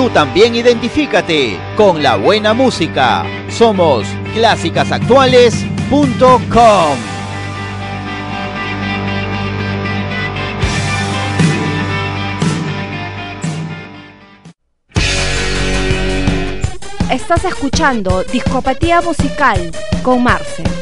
Tú también identifícate con la buena música. Somos clásicasactuales.com. Estás escuchando Discopatía Musical con Marce.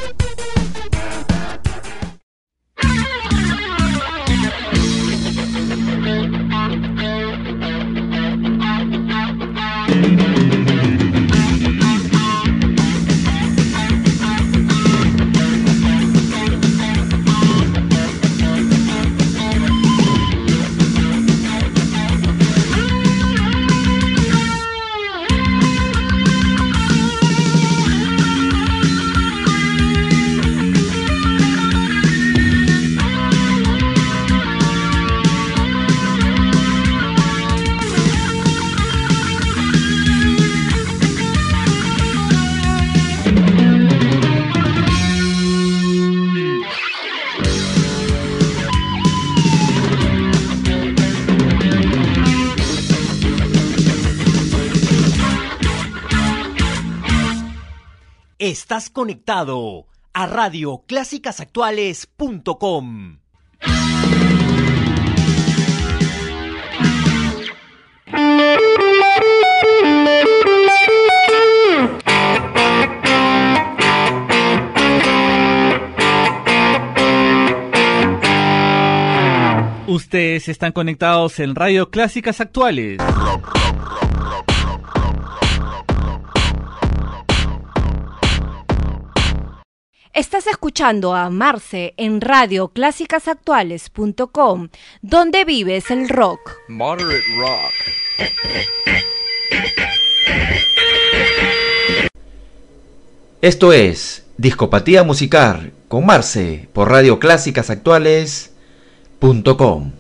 Estás conectado a radioclásicasactuales.com. Ustedes están conectados en Radio Clásicas Actuales. Estás escuchando a Marce en radioclásicasactuales.com, donde vives el rock. Moderate Rock. Esto es Discopatía Musical con Marce por radioclásicasactuales.com. when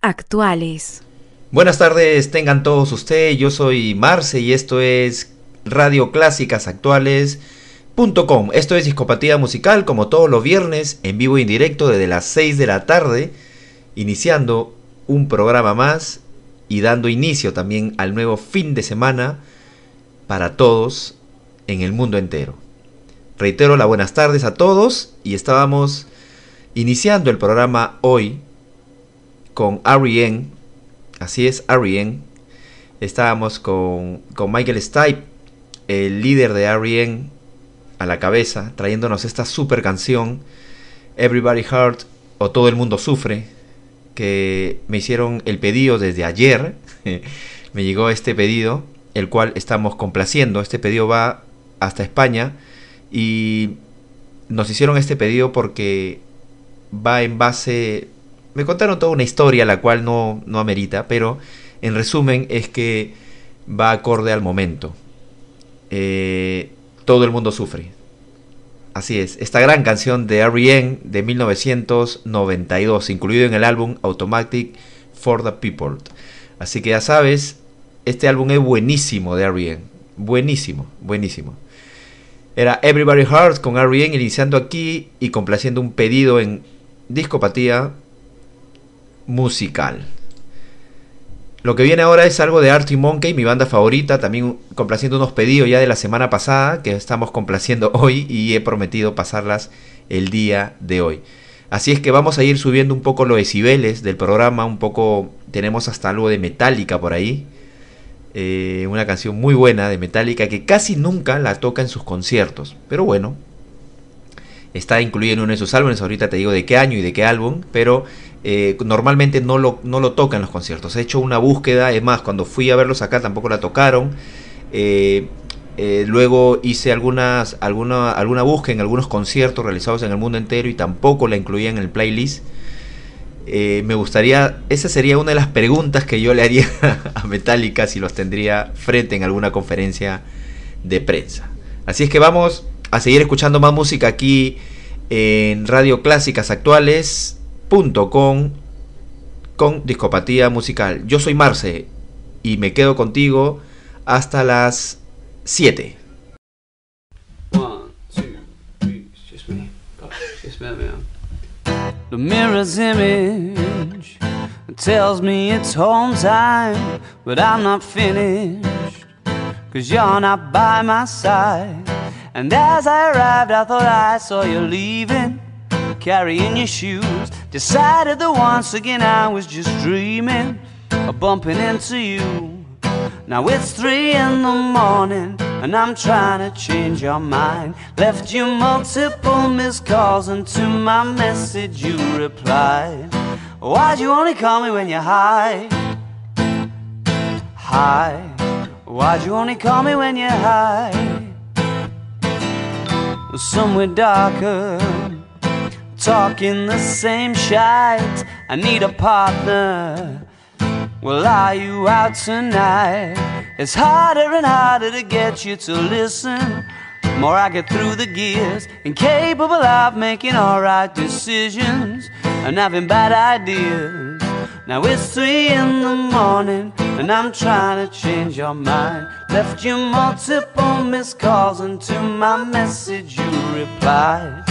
Actuales. Buenas tardes, tengan todos ustedes. Yo soy Marce y esto es Radio Clásicas Actuales.com. Esto es Discopatía Musical, como todos los viernes, en vivo y en directo desde las 6 de la tarde, iniciando un programa más y dando inicio también al nuevo fin de semana para todos en el mundo entero. Reitero las buenas tardes a todos y estábamos iniciando el programa hoy con R.E.M. Así es, R.E.M. Estábamos con, con Michael Stipe, el líder de R.E.M. a la cabeza, trayéndonos esta super canción, Everybody Hurt o Todo el Mundo Sufre, que me hicieron el pedido desde ayer. me llegó este pedido, el cual estamos complaciendo. Este pedido va hasta España y nos hicieron este pedido porque va en base... Me contaron toda una historia, la cual no, no amerita, pero en resumen es que va acorde al momento. Eh, todo el mundo sufre. Así es, esta gran canción de R.E.M. de 1992, incluido en el álbum Automatic for the People. Así que ya sabes, este álbum es buenísimo de R.E.M. Buenísimo, buenísimo. Era Everybody Hearts con R.E.M. iniciando aquí y complaciendo un pedido en discopatía musical. Lo que viene ahora es algo de Artie Monkey, mi banda favorita, también complaciendo unos pedidos ya de la semana pasada que estamos complaciendo hoy y he prometido pasarlas el día de hoy. Así es que vamos a ir subiendo un poco los decibeles del programa, un poco tenemos hasta algo de Metallica por ahí. Eh, una canción muy buena de Metallica que casi nunca la toca en sus conciertos. Pero bueno, está incluido en uno de sus álbumes. Ahorita te digo de qué año y de qué álbum, pero eh, normalmente no lo, no lo toca en los conciertos. He hecho una búsqueda, es más, cuando fui a verlos acá tampoco la tocaron. Eh, eh, luego hice algunas, alguna, alguna búsqueda en algunos conciertos realizados en el mundo entero y tampoco la incluía en el playlist. me gustaría, esa sería una de las preguntas que yo le haría a Metallica si los tendría frente en alguna conferencia de prensa. Así es que vamos a seguir escuchando más música aquí en Radio Clásicas Actuales con discopatía musical. Yo soy Marce y me quedo contigo hasta las 7. The mirror's image tells me it's home time, but I'm not finished. Cause you're not by my side. And as I arrived, I thought I saw you leaving. carrying your shoes. Decided that once again I was just dreaming of bumping into you. Now it's three in the morning and I'm trying to change your mind. Left you multiple missed calls and to my message you replied. Why'd you only call me when you're high? High. Why'd you only call me when you're high? Somewhere darker talking the same shite. I need a partner. Well, are you out tonight? It's harder and harder to get you to listen. More I get through the gears, incapable of making alright decisions and having bad ideas. Now it's three in the morning, and I'm trying to change your mind. Left you multiple missed calls, and to my message you replied.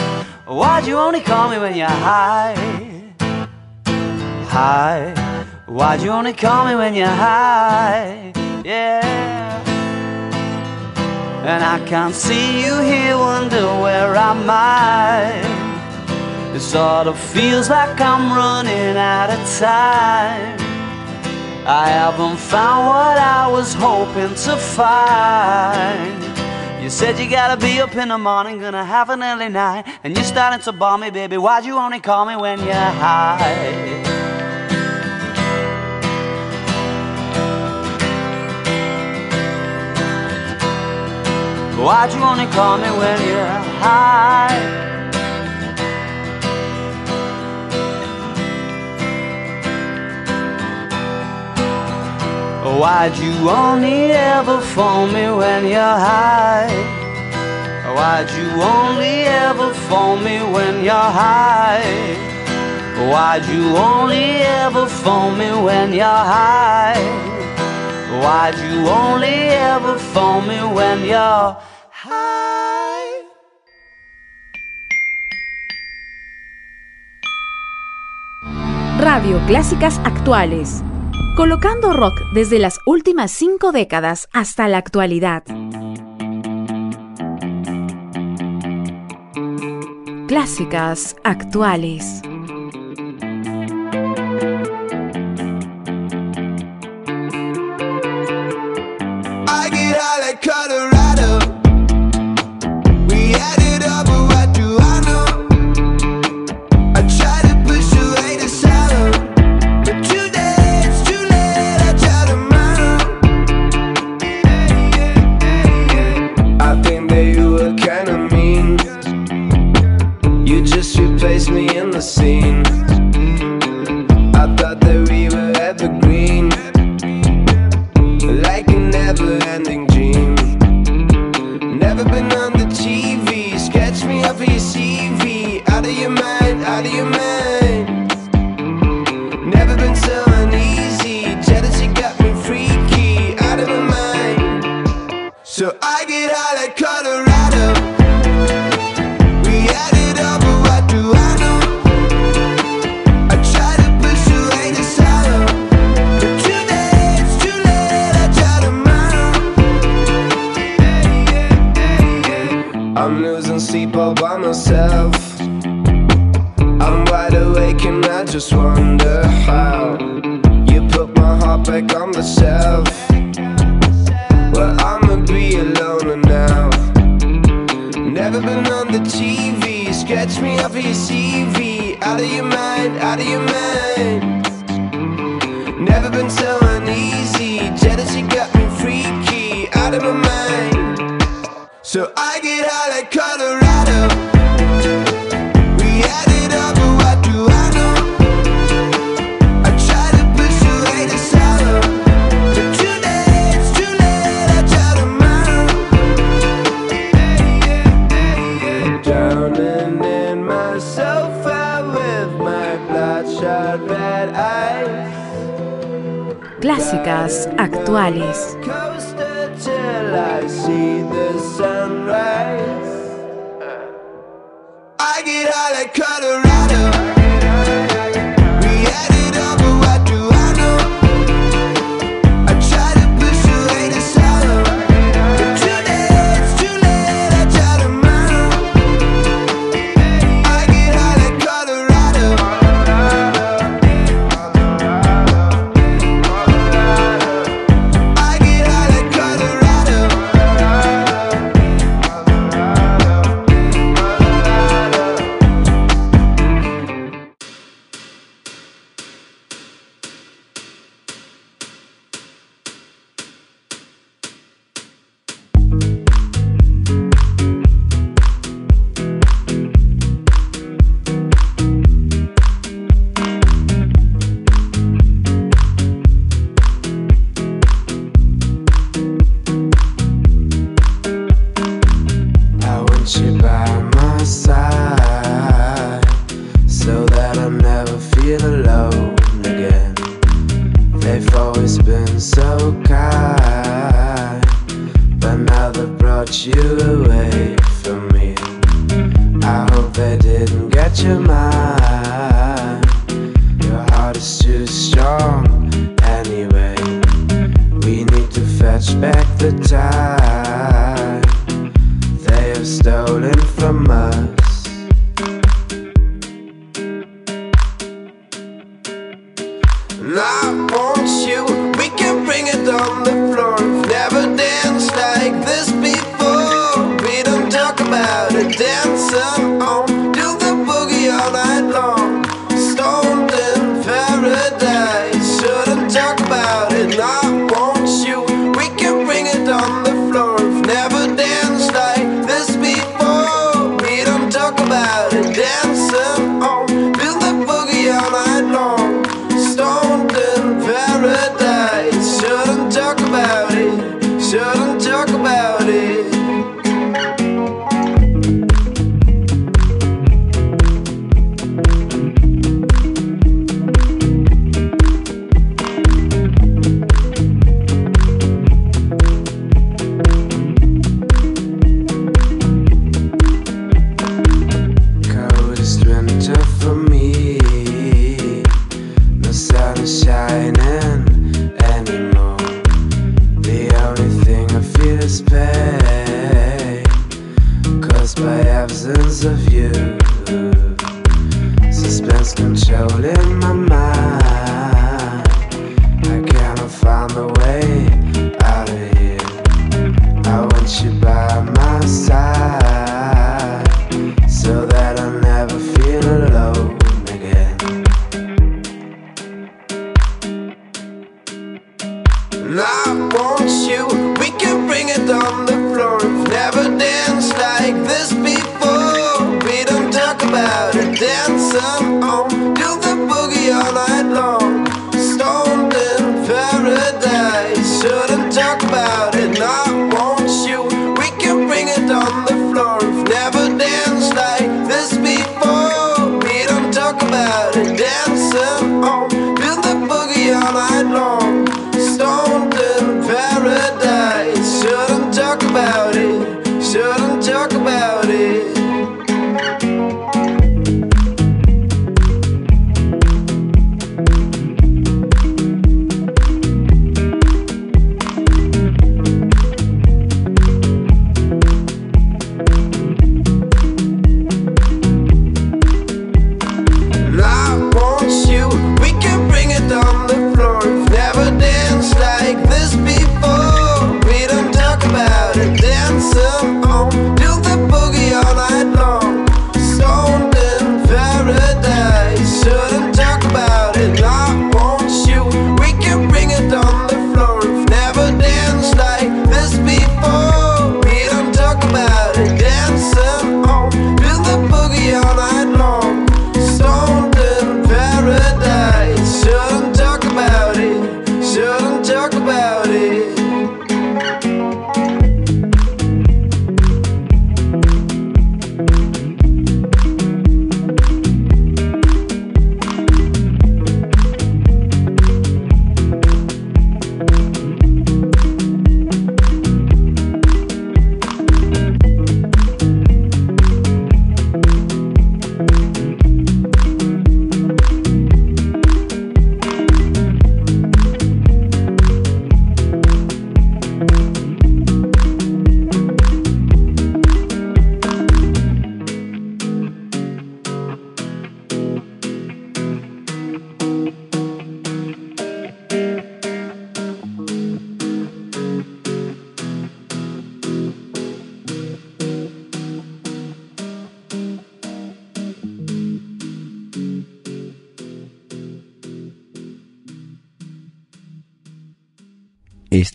Why'd you only call me when you're high? High. Why'd you only call me when you're high? Yeah. And I can't see you here, wonder where I? It sort of feels like I'm running out of time. I haven't found what I was hoping to find. You said you gotta be up in the morning, gonna have an early night, and you're starting to bore me, baby. Why'd you only call me when you're high? Why'd you only call me when you're high? Why'd you only ever phone me when you're high? Why'd you only ever phone me when you're high? Why'd you only ever phone me when you're high? Why'd you only ever phone me when you're high? Radio Clásicas Actuales Colocando rock desde las últimas cinco décadas hasta la actualidad. Clásicas actuales. out of your mind. Never been so uneasy. Jealousy got me freaky, out of my mind. So I get high like Colorado músicas actuales.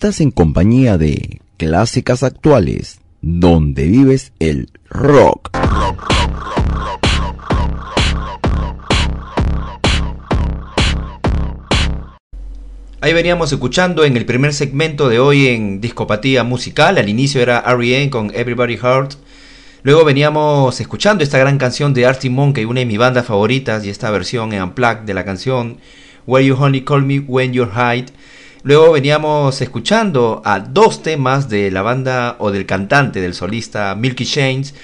Estás en compañía de Clásicas Actuales, donde vives el rock. Ahí veníamos escuchando en el primer segmento de hoy en Discopatía Musical. Al inicio era R.E.M. con Everybody Heart. Luego veníamos escuchando esta gran canción de Artie Monkey, una de mis bandas favoritas, y esta versión en Unplugged de la canción Where You Only Call Me When You're High. Luego veníamos escuchando a dos temas de la banda o del cantante, del solista Milky Chains,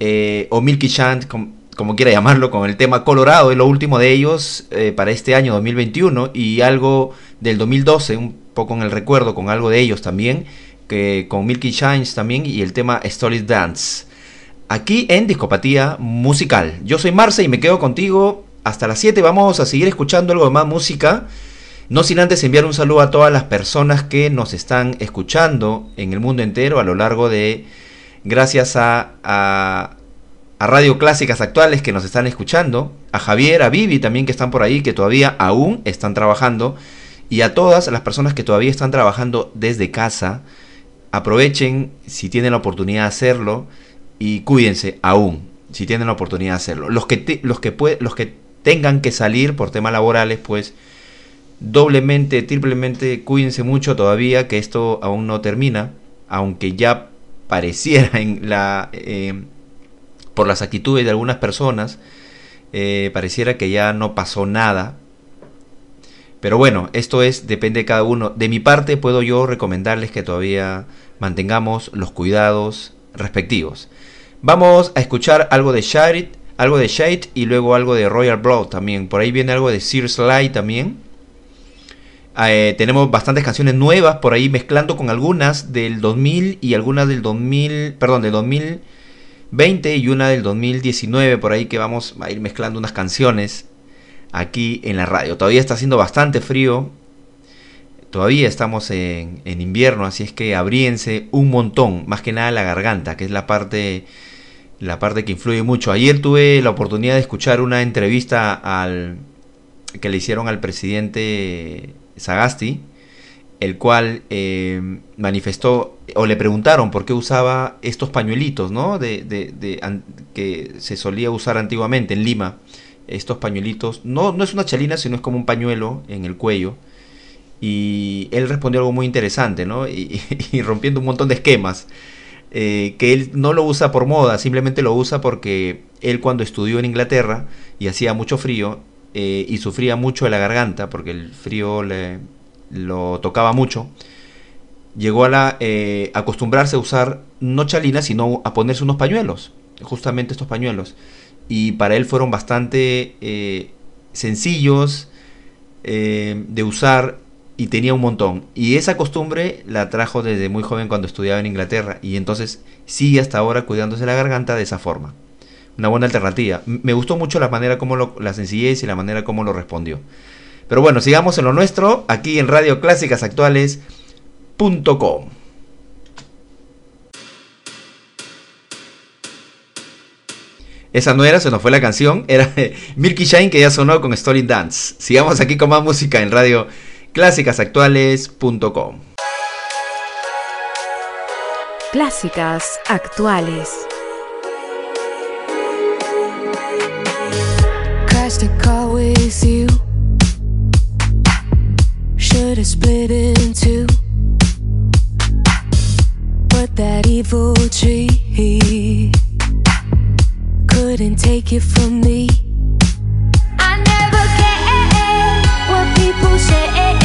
eh, o Milky Chant, com- como quiera llamarlo, con el tema Colorado, es lo último de ellos eh, para este año 2021, y algo del 2012, un poco en el recuerdo, con algo de ellos también, que con Milky Chains también, y el tema Stories Dance. Aquí en Discopatía Musical. Yo soy Marce y me quedo contigo hasta las 7. Vamos a seguir escuchando algo de más música. No sin antes enviar un saludo a todas las personas que nos están escuchando en el mundo entero a lo largo de, gracias a, a, a Radio Clásicas Actuales que nos están escuchando, a Javier, a Vivi también que están por ahí, que todavía aún están trabajando, y a todas las personas que todavía están trabajando desde casa, aprovechen si tienen la oportunidad de hacerlo y cuídense aún si tienen la oportunidad de hacerlo. Los que, los que, los que tengan que salir por temas laborales, pues doblemente, triplemente, cuídense mucho todavía que esto aún no termina, aunque ya pareciera en la eh, por las actitudes de algunas personas, eh, pareciera que ya no pasó nada. Pero bueno, esto es, depende de cada uno. De mi parte, puedo yo recomendarles que todavía mantengamos los cuidados respectivos. Vamos a escuchar algo de Shade, algo de Shade y luego algo de Royal Blood también. Por ahí viene algo de Sears Light también. Eh, tenemos bastantes canciones nuevas por ahí mezclando con algunas del 2000 y algunas del 2000, perdón, del 2020 y una del 2019 por ahí que vamos a ir mezclando unas canciones aquí en la radio. Todavía está haciendo bastante frío. Todavía estamos en, en invierno, así es que abríense un montón, más que nada la garganta, que es la parte la parte que influye mucho. Ayer tuve la oportunidad de escuchar una entrevista al que le hicieron al presidente Sagasti el cual eh, manifestó o le preguntaron por qué usaba estos pañuelitos, ¿no? De, de- de- que se solía usar antiguamente en Lima. Estos pañuelitos, no, no es una chalina, sino es como un pañuelo en el cuello. Y él respondió algo muy interesante, ¿no? Y, y rompiendo un montón de esquemas. eh, que él no lo usa por moda, simplemente lo usa porque él cuando estudió en Inglaterra y hacía mucho frío eh, y sufría mucho de la garganta porque el frío le, lo tocaba mucho, llegó a la, eh, acostumbrarse a usar no chalinas, sino a ponerse unos pañuelos, justamente estos pañuelos. Y para él fueron bastante eh, sencillos de usar y tenía un montón. Y esa costumbre la trajo desde muy joven cuando estudiaba en Inglaterra y entonces sigue hasta ahora cuidándose la garganta de esa forma. Una buena alternativa. Me gustó mucho la manera como lo, la sencillez y la manera como lo respondió. Pero bueno, sigamos en lo nuestro, aquí en Radio Clásicas Actuales.com. Esa no era, se nos fue la canción, era Milky Shine que ya sonó con Story Dance. Sigamos aquí con más música en Radio Clásicasactuales.com. Clásicas actuales. Crashed a car with you. Should have split in two. But that evil tree couldn't take it from me. I never care what people say.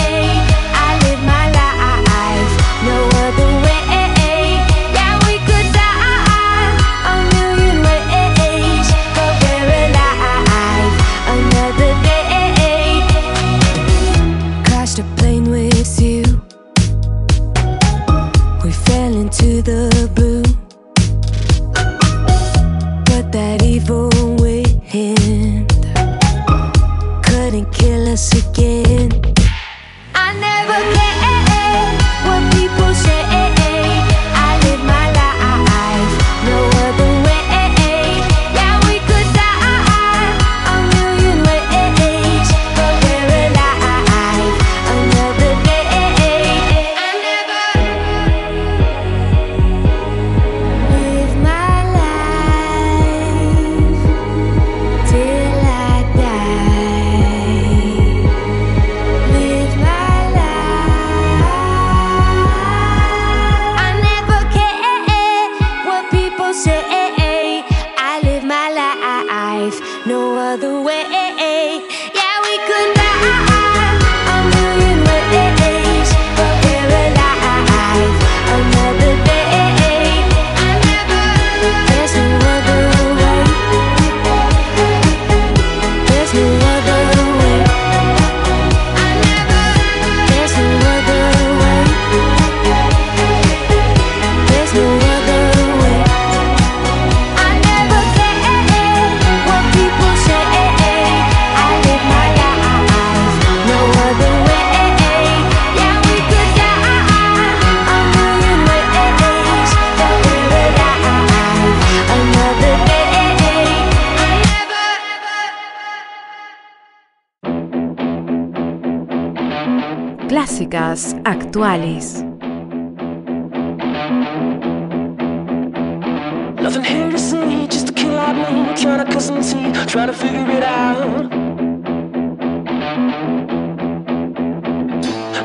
Nothing here to see, just a kid like me Trying to cut some teeth, trying to figure it out.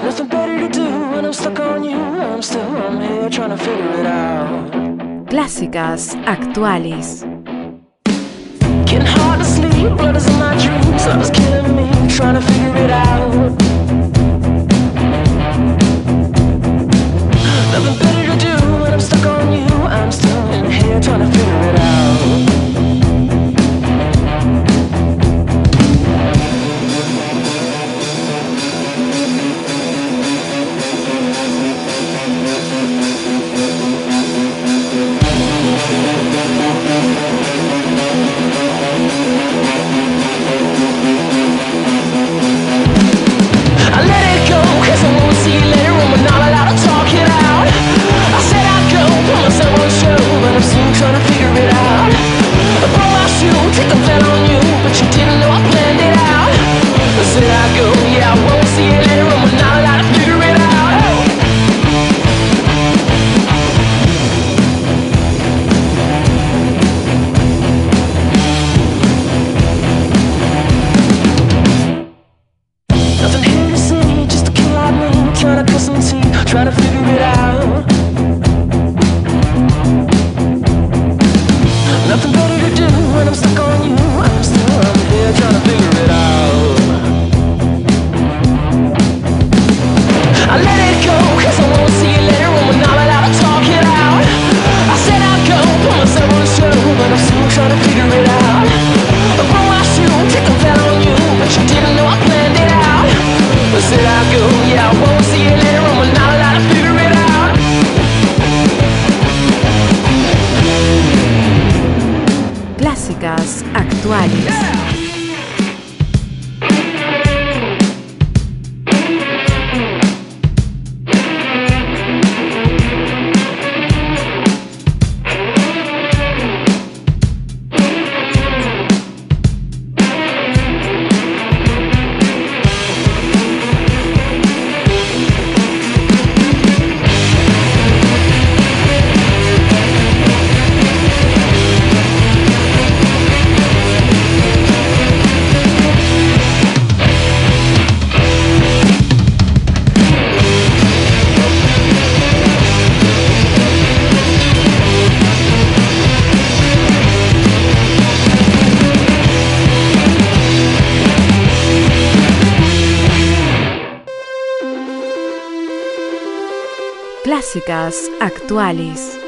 Nothing better to do when I'm stuck on you I'm still I'm here trying to figure it out. Clásicas actuales. Getting hard to sleep, blood is in my dreams Love is killing me, trying to figure it out. Nothing better you. I'm still in here trying to figure it out actuales.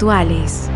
actuales.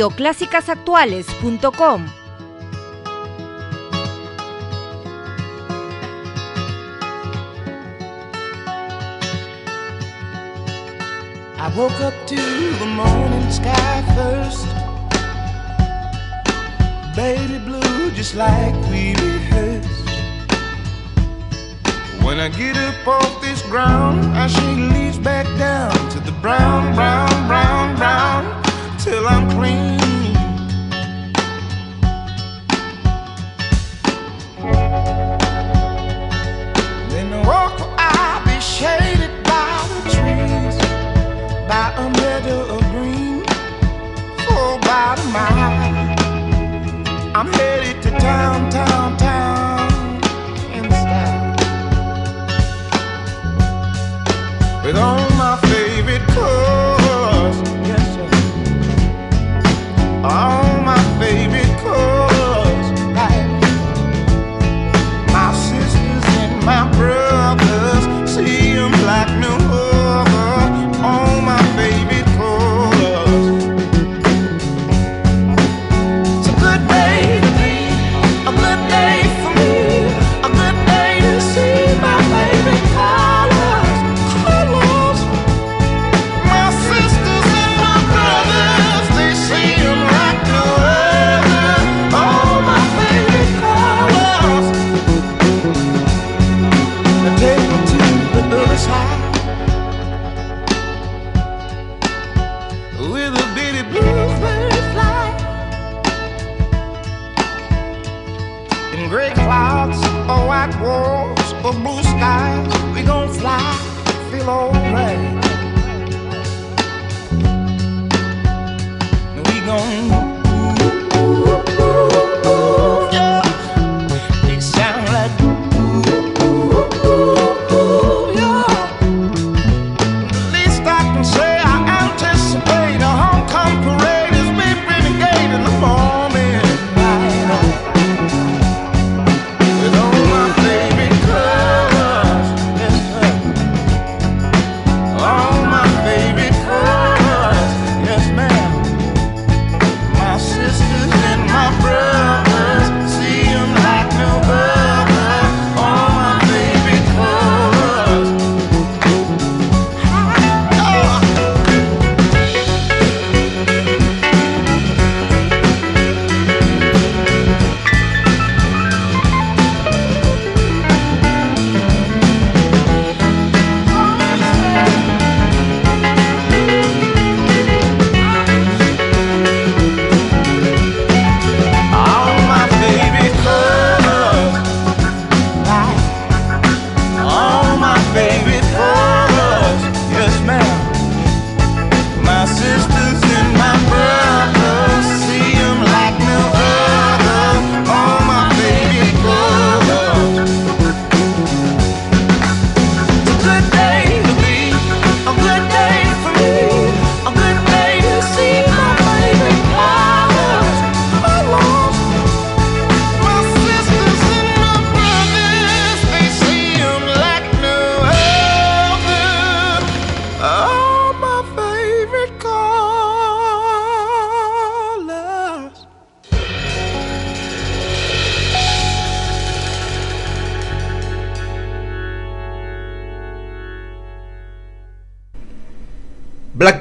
radioclásicasactuales.com. I woke up to the morning sky first. Baby blue, just like we rehearsed. When I get up off this ground, I shake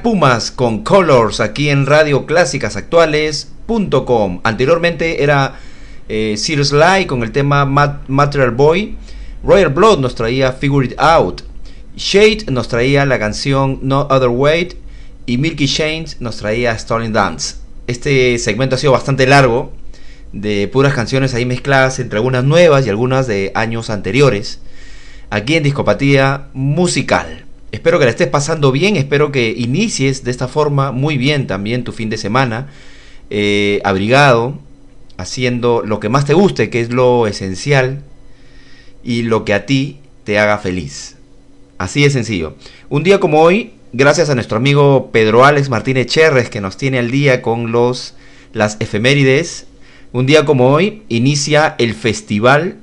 Pumas con Colors aquí en Radio Clásicas Actuales.com. Anteriormente era eh, Light con el tema Mat- Material Boy. Royal Blood nos traía Figure It Out. Shade nos traía la canción No Other Way. Y Milky Chains nos traía Stolen Dance. Este segmento ha sido bastante largo. De puras canciones ahí mezcladas entre algunas nuevas y algunas de años anteriores. Aquí en Discopatía Musical. Espero que la estés pasando bien, espero que inicies de esta forma muy bien también tu fin de semana, eh, abrigado, haciendo lo que más te guste, que es lo esencial, y lo que a ti te haga feliz. Así de sencillo. Un día como hoy, gracias a nuestro amigo Pedro Alex Martínez Cherres, que nos tiene al día con los, las efemérides, un día como hoy inicia el festival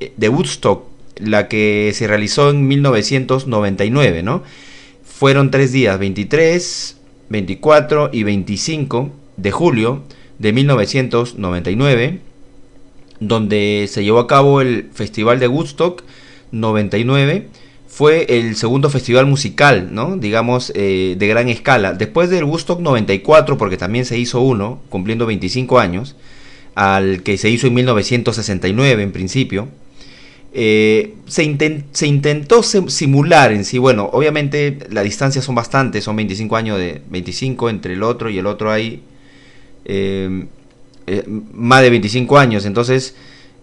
eh, de Woodstock la que se realizó en 1999, ¿no? Fueron tres días, 23, 24 y 25 de julio de 1999, donde se llevó a cabo el Festival de Woodstock 99. Fue el segundo festival musical, ¿no? Digamos, eh, de gran escala. Después del Woodstock 94, porque también se hizo uno, cumpliendo 25 años, al que se hizo en 1969 en principio. Eh, se, inten- se intentó sim- simular en sí, bueno, obviamente las distancias son bastantes, son 25 años de 25 entre el otro y el otro hay eh, eh, más de 25 años, entonces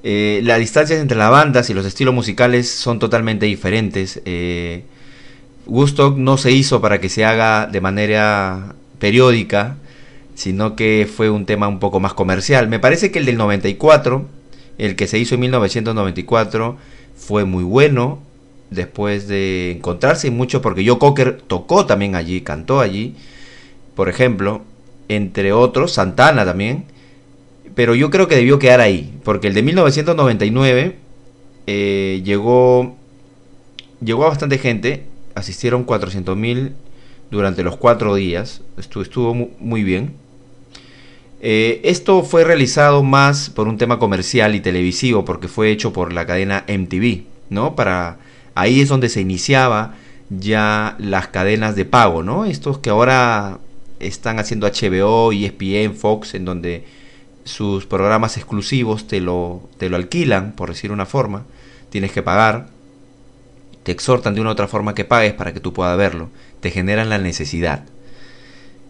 las distancias entre las bandas y los estilos musicales son totalmente diferentes. Woodstock no se hizo para que se haga de manera periódica, sino que fue un tema un poco más comercial. Me parece que el del 94, el que se hizo en 1994, fue muy bueno. Después de encontrarse mucho, porque Joe Cocker tocó también allí, cantó allí, por ejemplo, entre otros, Santana también. Pero yo creo que debió quedar ahí, porque el de 1999 eh, llegó, llegó a bastante gente, asistieron 400.000 durante los cuatro días, estuvo, estuvo mu- muy bien. Eh, esto fue realizado más por un tema comercial y televisivo, porque fue hecho por la cadena MTV, ¿no? Para ahí es donde se iniciaba ya las cadenas de pago, ¿no? Estos que ahora están haciendo HBO, ESPN, Fox, en donde sus programas exclusivos te lo, te lo alquilan, por decir una forma, tienes que pagar, te exhortan de una u otra forma que pagues para que tú puedas verlo, te generan la necesidad.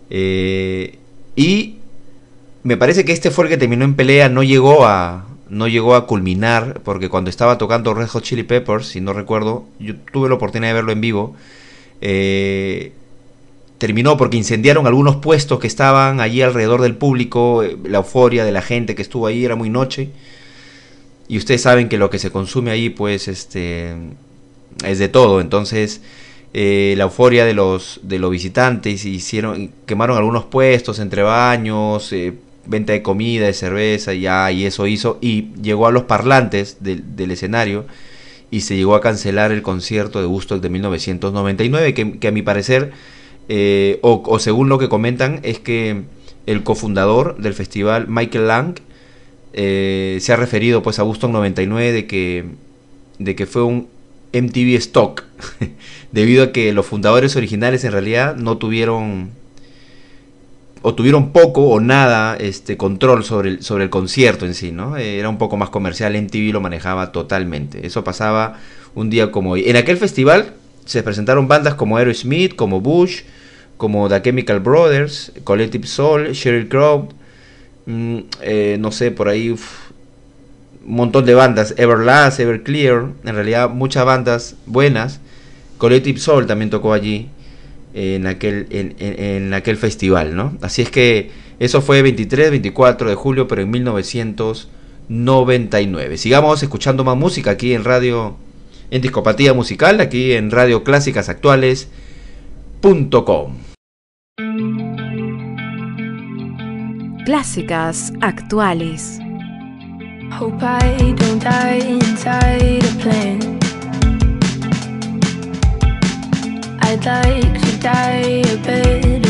Eh, y me parece que este fue el que terminó en pelea, no llegó a, no llegó a culminar porque cuando estaba tocando Red Hot Chili Peppers, si no recuerdo, yo tuve la oportunidad de verlo en vivo, eh, terminó porque incendiaron algunos puestos que estaban allí alrededor del público, eh, la euforia de la gente que estuvo ahí era muy noche. Y ustedes saben que lo que se consume ahí pues este es de todo, entonces eh, la euforia de los de los visitantes hicieron quemaron algunos puestos entre baños, venta de comida, de cerveza, ya y eso hizo y llegó a los parlantes del, escenario y se llegó a cancelar el concierto de Woodstock de 1999 que, que a mi parecer eh, o, o según lo que comentan es que el cofundador del festival Michael Lang eh, se ha referido pues a Woodstock 99 de que de que fue un MTV stock debido a que los fundadores originales en realidad no tuvieron o tuvieron poco o nada este control sobre el, sobre el concierto en sí, ¿no? Eh, Era un poco más comercial, MTV lo manejaba totalmente. Eso pasaba un día como hoy. En aquel festival se presentaron bandas como Aerosmith, como Bush, como The Chemical Brothers, Collective Soul, Sheryl Crow, mm, eh, no sé, por ahí un montón de bandas, Everlast, Everclear, en realidad muchas bandas buenas. Collective Soul también tocó allí en aquel, en, en- en aquel festival, ¿no? Así es que eso fue 23, 24 de julio, pero en 1999. Sigamos escuchando más música aquí en Radio, en Discopatía Musical, aquí en Radio Clásicas Actuales.com. Clásicas actuales. Hope I don't die inside a plane. I'd like to die a better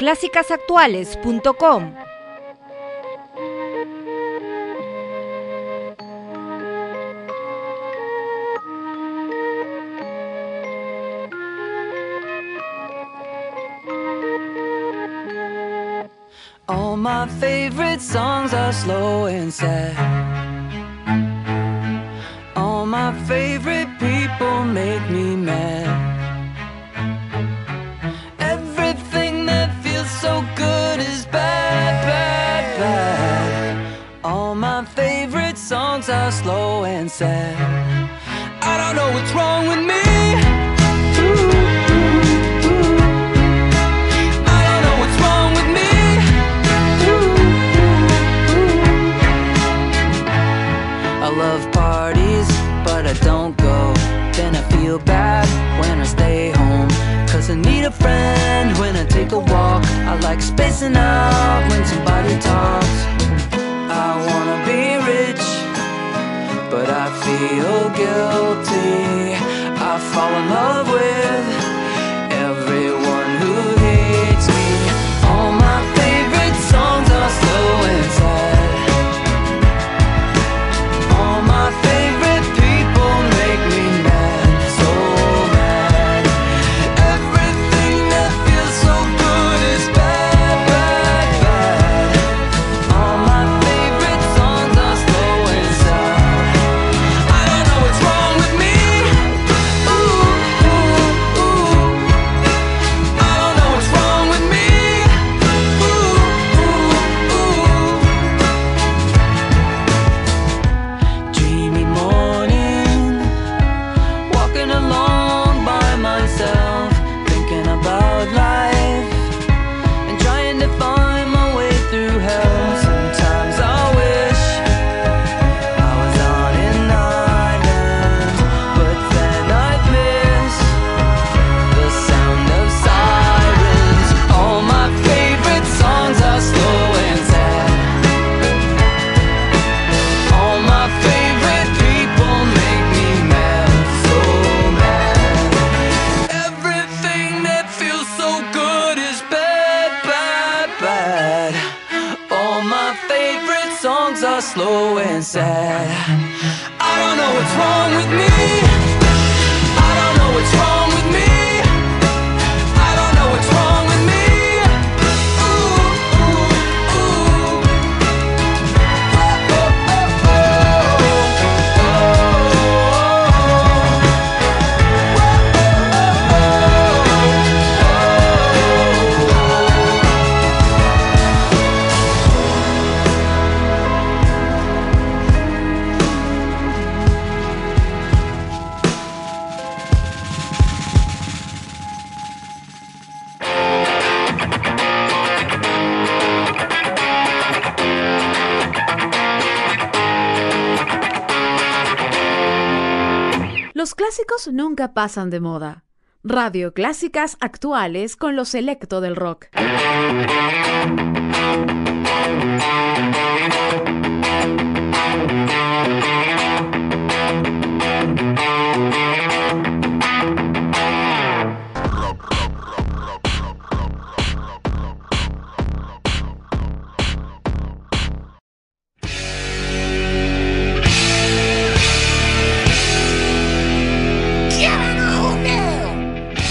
www.clásicasactuales.com pasan de moda. Radio Clásicas Actuales con lo selecto del rock.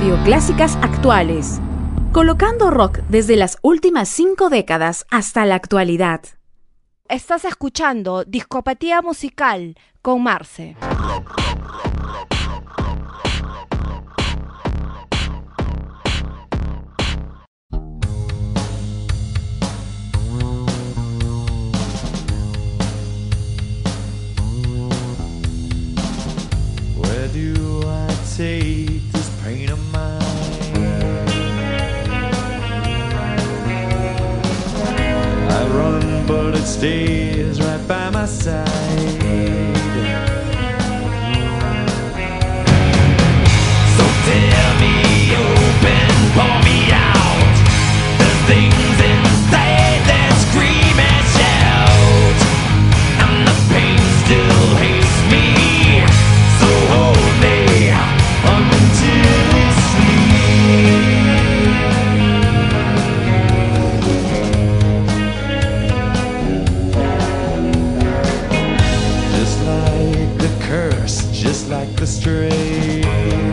Radio Clásicas Actuales. Colocando rock desde las últimas cinco décadas hasta la actualidad. Estás escuchando Discopatía Musical con Marce. but it stays right by my side. just like the stray.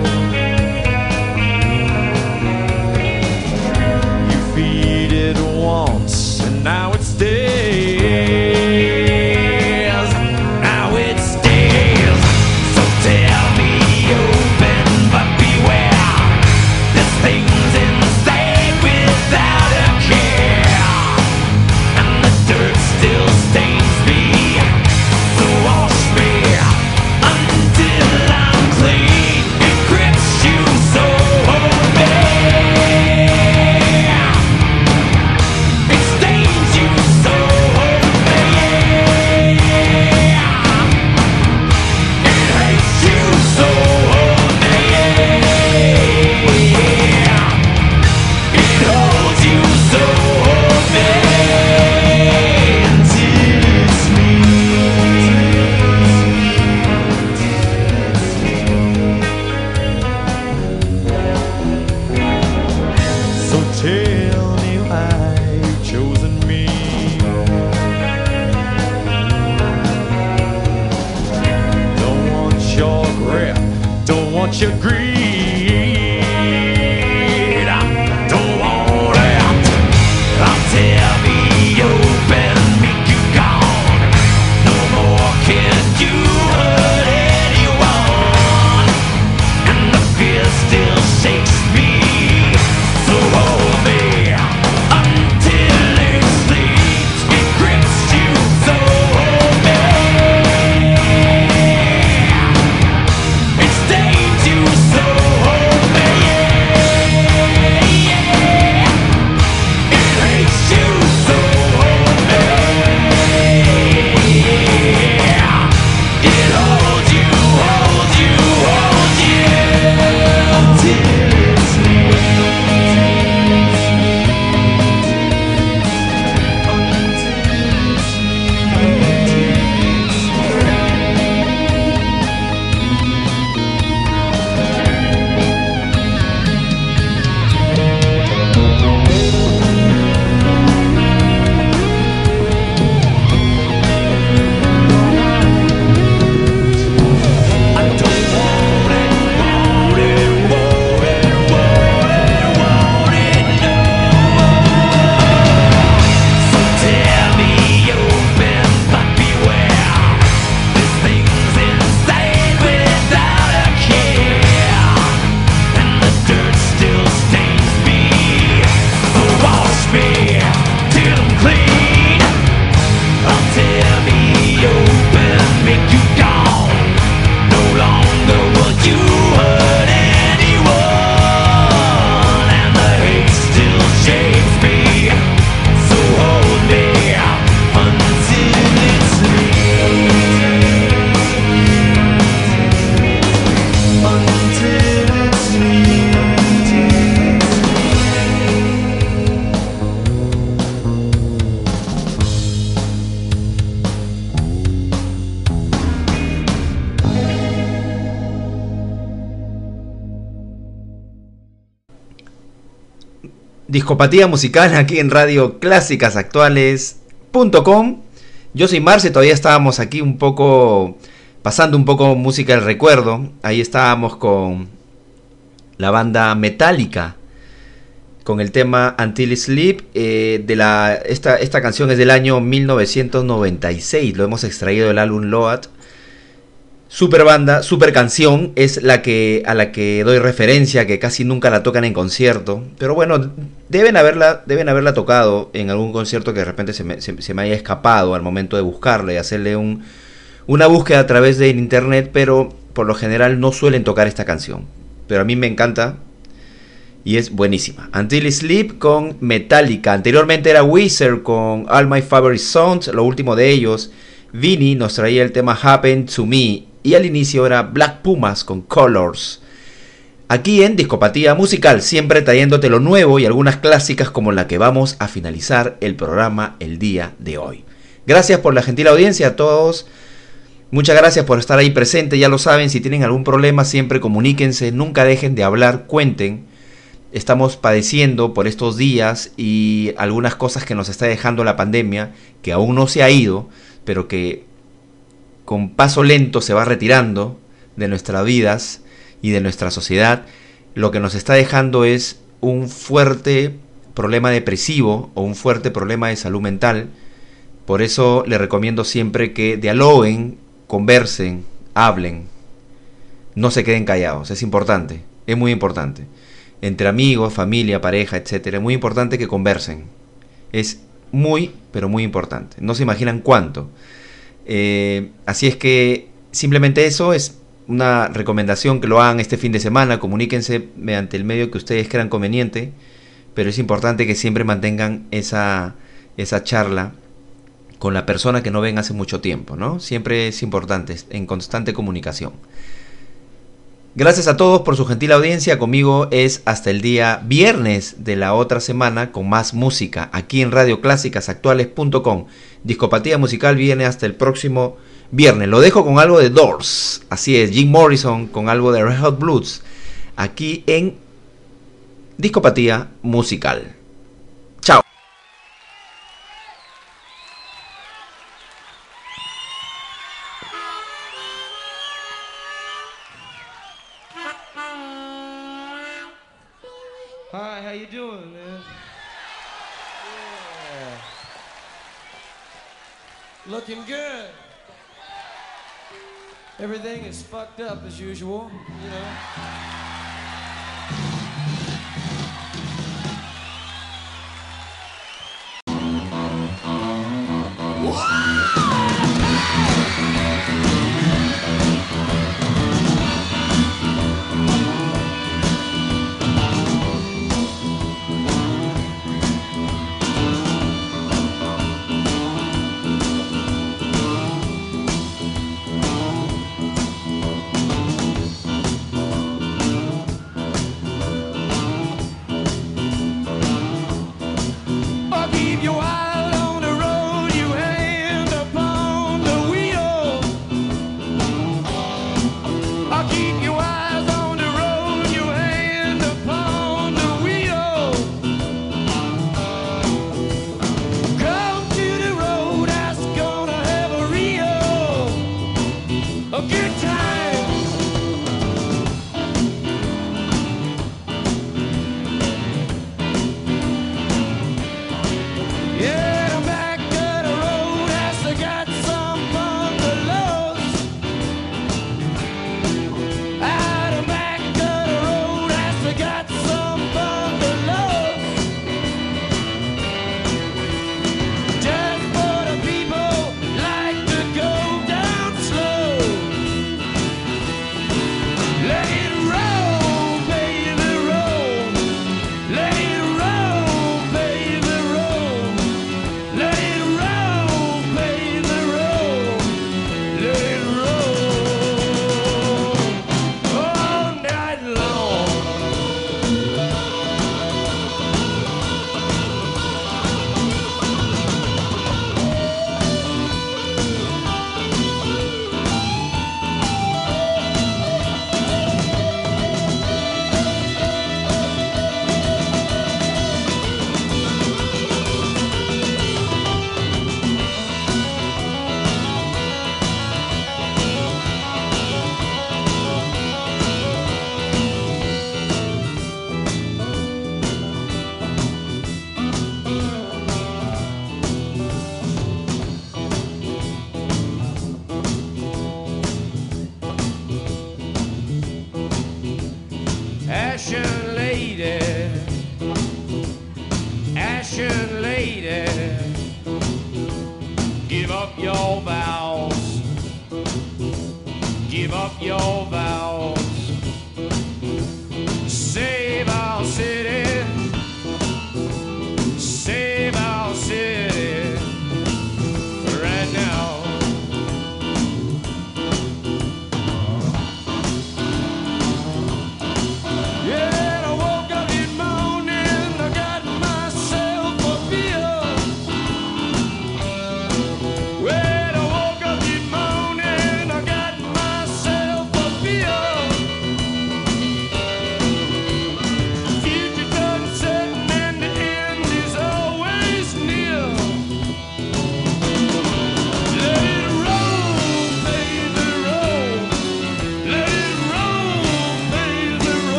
Discopatía musical aquí en Radio Clásicas Actuales.com. Yo soy Marce, todavía estábamos aquí un poco pasando un poco música del recuerdo. Ahí estábamos con la banda Metallica con el tema Until Sleep. Eh, esta, esta canción es del año 1996, lo hemos extraído del álbum Load Super banda, super canción, es la que a la que doy referencia, que casi nunca la tocan en concierto. Pero bueno, deben haberla, deben haberla tocado en algún concierto que de repente se me, se- me haya escapado al momento de buscarla y hacerle un, una búsqueda a través de internet, pero por lo general no suelen tocar esta canción. Pero a mí me encanta y es buenísima. Until Sleep con Metallica. Anteriormente era Wizard con All My Favorite Songs, lo último de ellos. Vinny nos traía el tema Happen to Me. Y al inicio era Black Pumas con Colors. Aquí en Discopatía Musical, siempre trayéndote lo nuevo y algunas clásicas como la que vamos a finalizar el programa el día de hoy. Gracias por la gentil audiencia a todos. Muchas gracias por estar ahí presente, ya lo saben, si tienen algún problema siempre comuníquense, nunca dejen de hablar, cuenten. Estamos padeciendo por estos días y algunas cosas que nos está dejando la pandemia, que aún no se ha ido, pero que con paso lento se va retirando de nuestras vidas y de nuestra sociedad, lo que nos está dejando es un fuerte problema depresivo o un fuerte problema de salud mental. Por eso les recomiendo siempre que dialoguen, conversen, hablen, no se queden callados, es importante, es muy importante. Entre amigos, familia, pareja, etcétera, es muy importante que conversen. Es muy, pero muy importante. No se imaginan cuánto. Eh, así es que simplemente eso es una recomendación que lo hagan este fin de semana. Comuníquense mediante el medio que ustedes crean conveniente. Pero es importante que siempre mantengan esa, esa charla con la persona que no ven hace mucho tiempo, ¿no? Siempre es importante, en constante comunicación. Gracias a todos por su gentil audiencia. Conmigo es hasta el día viernes de la otra semana con más música aquí en radioclásicasactuales.com. Discopatía musical viene hasta el próximo viernes. Lo dejo con algo de Doors. Así es, Jim Morrison con algo de Red Hot Blues. Aquí en Discopatía musical. Is fucked up as usual, you know.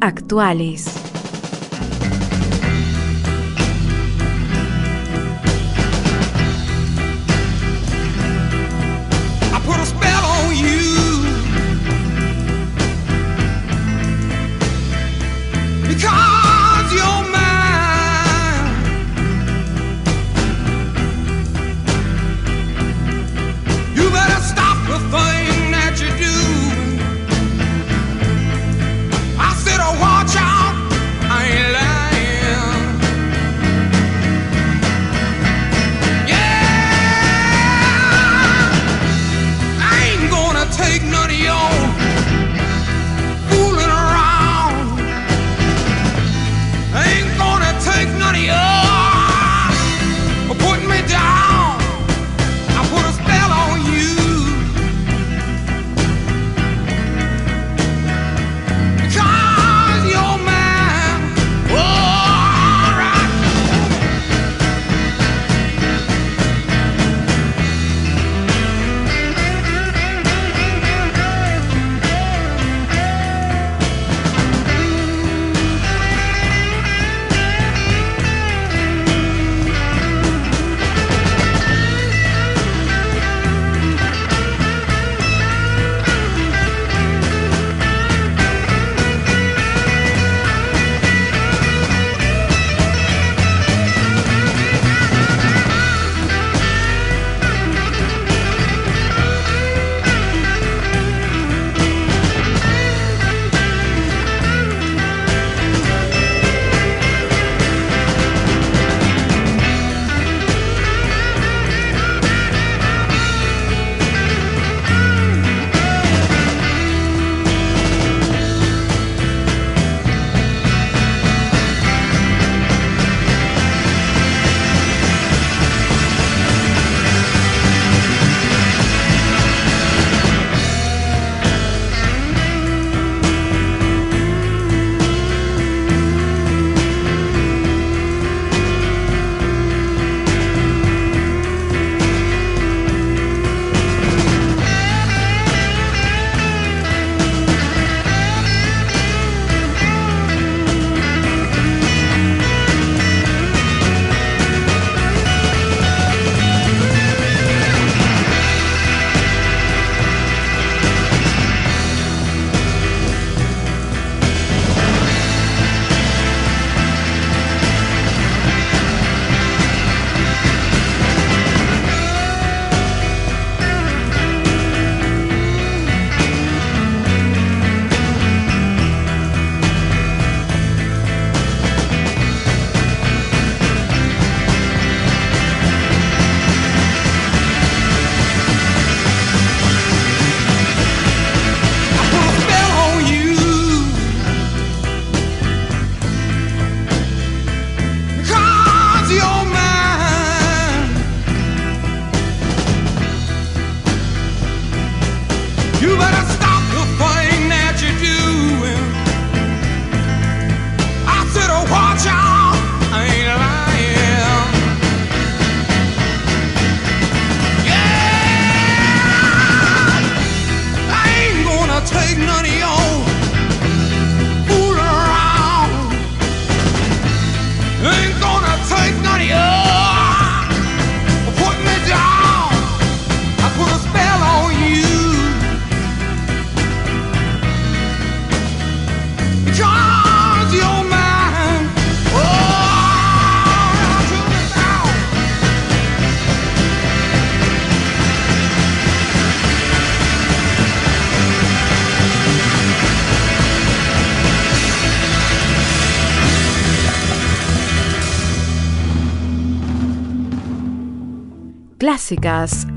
Actuales.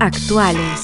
actuales.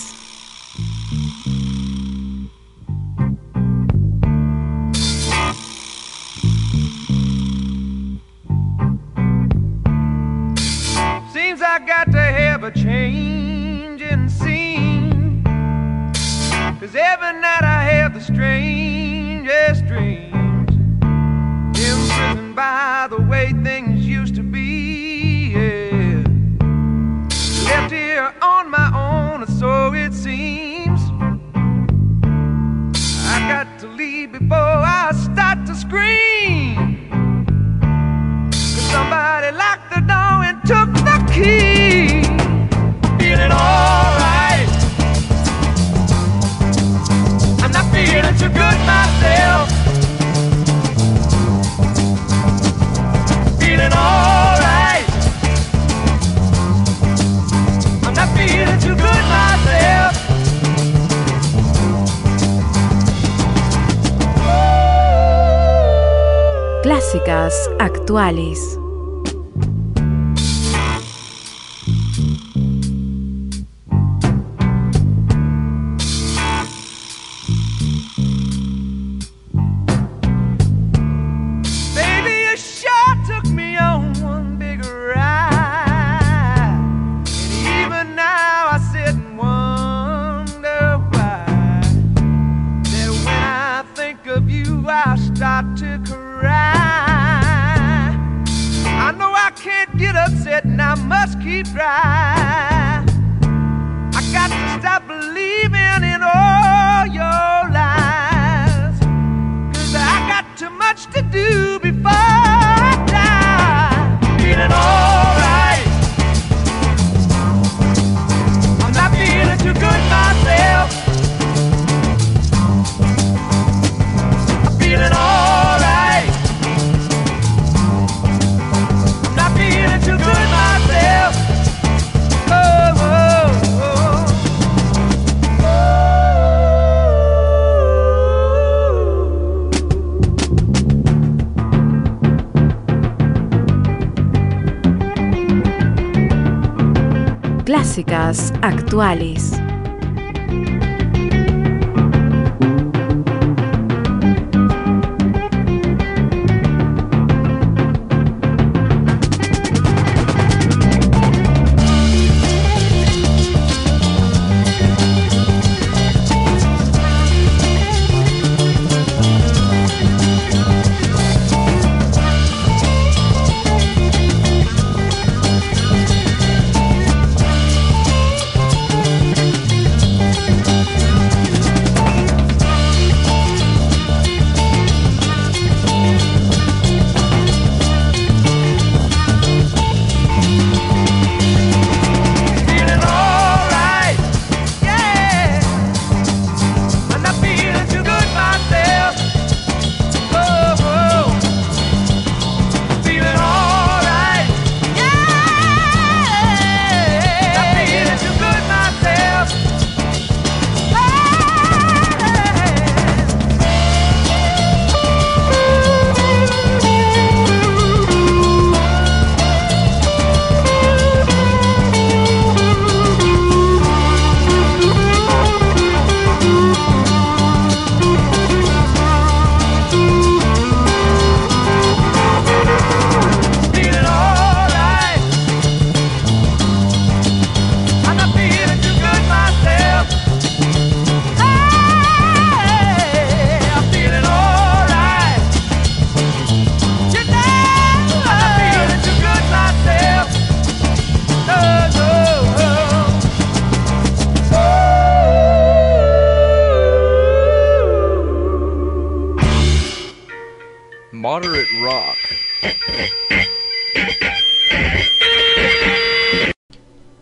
espirituales.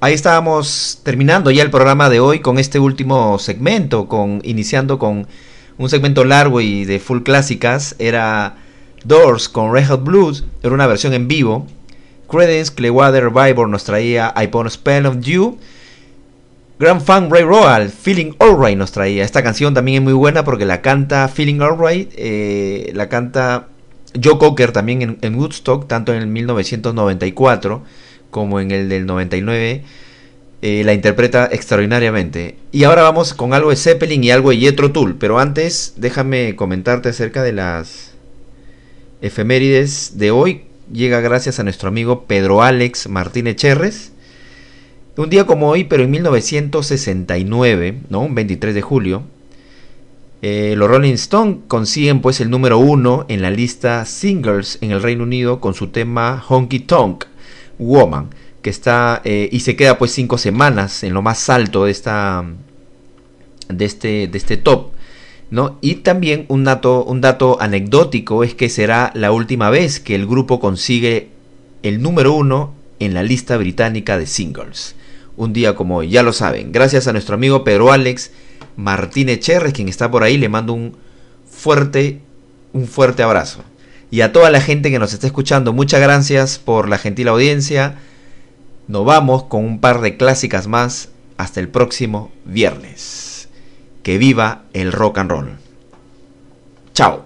Ahí estábamos terminando ya el programa de hoy con este último segmento, con iniciando con un segmento largo y de full clásicas. Era Doors con Red Hot Blues, era una versión en vivo. Credence Clearwater Revival nos traía I Pon Spell of You. Grand Funk Ray Royal, Feeling Alright nos traía. Esta canción también es muy buena porque la canta Feeling Alright, eh, la canta Joe Cocker también en, en Woodstock, tanto en el 1994 como en el del 99, eh, la interpreta extraordinariamente. Y ahora vamos con algo de Zeppelin y algo de Jethro Tull, pero antes déjame comentarte acerca de las efemérides de hoy. Llega gracias a nuestro amigo Pedro Alex Martínez Cherres. Un día como hoy, pero en 1969, ¿no? Un 23 de julio, eh, los Rolling Stones consiguen pues el número uno en la lista singles en el Reino Unido con su tema Honky Tonk. Woman, que está eh, y se queda pues cinco semanas en lo más alto de esta de este de este top, ¿no? Y también un dato un dato anecdótico es que será la última vez que el grupo consigue el número uno en la lista británica de singles. Un día como hoy, ya lo saben. Gracias a nuestro amigo Pedro Alex Martínez Cherres, quien está por ahí, le mando un fuerte, un fuerte abrazo. Y a toda la gente que nos está escuchando, muchas gracias por la gentil audiencia. Nos vamos con un par de clásicas más hasta el próximo viernes. Que viva el rock and roll. Chao.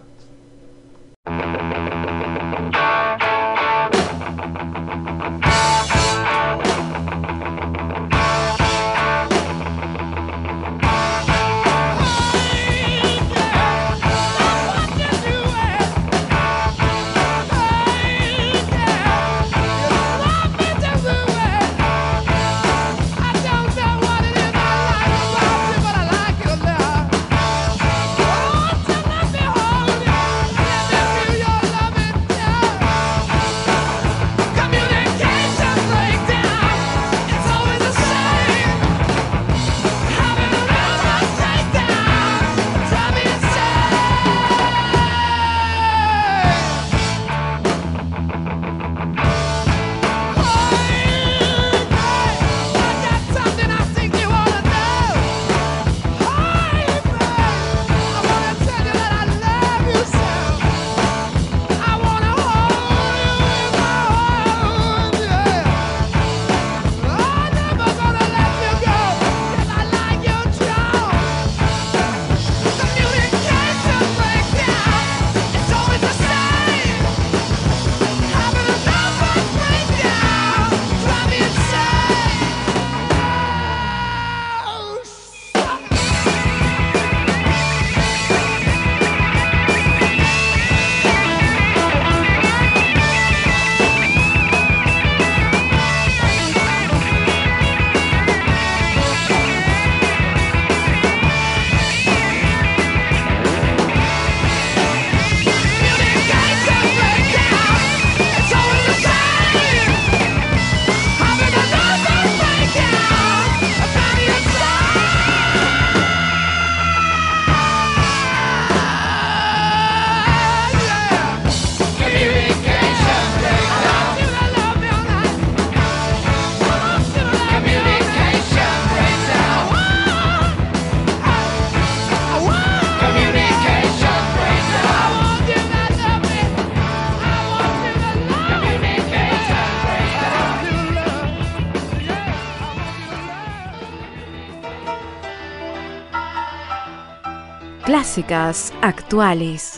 Actuales.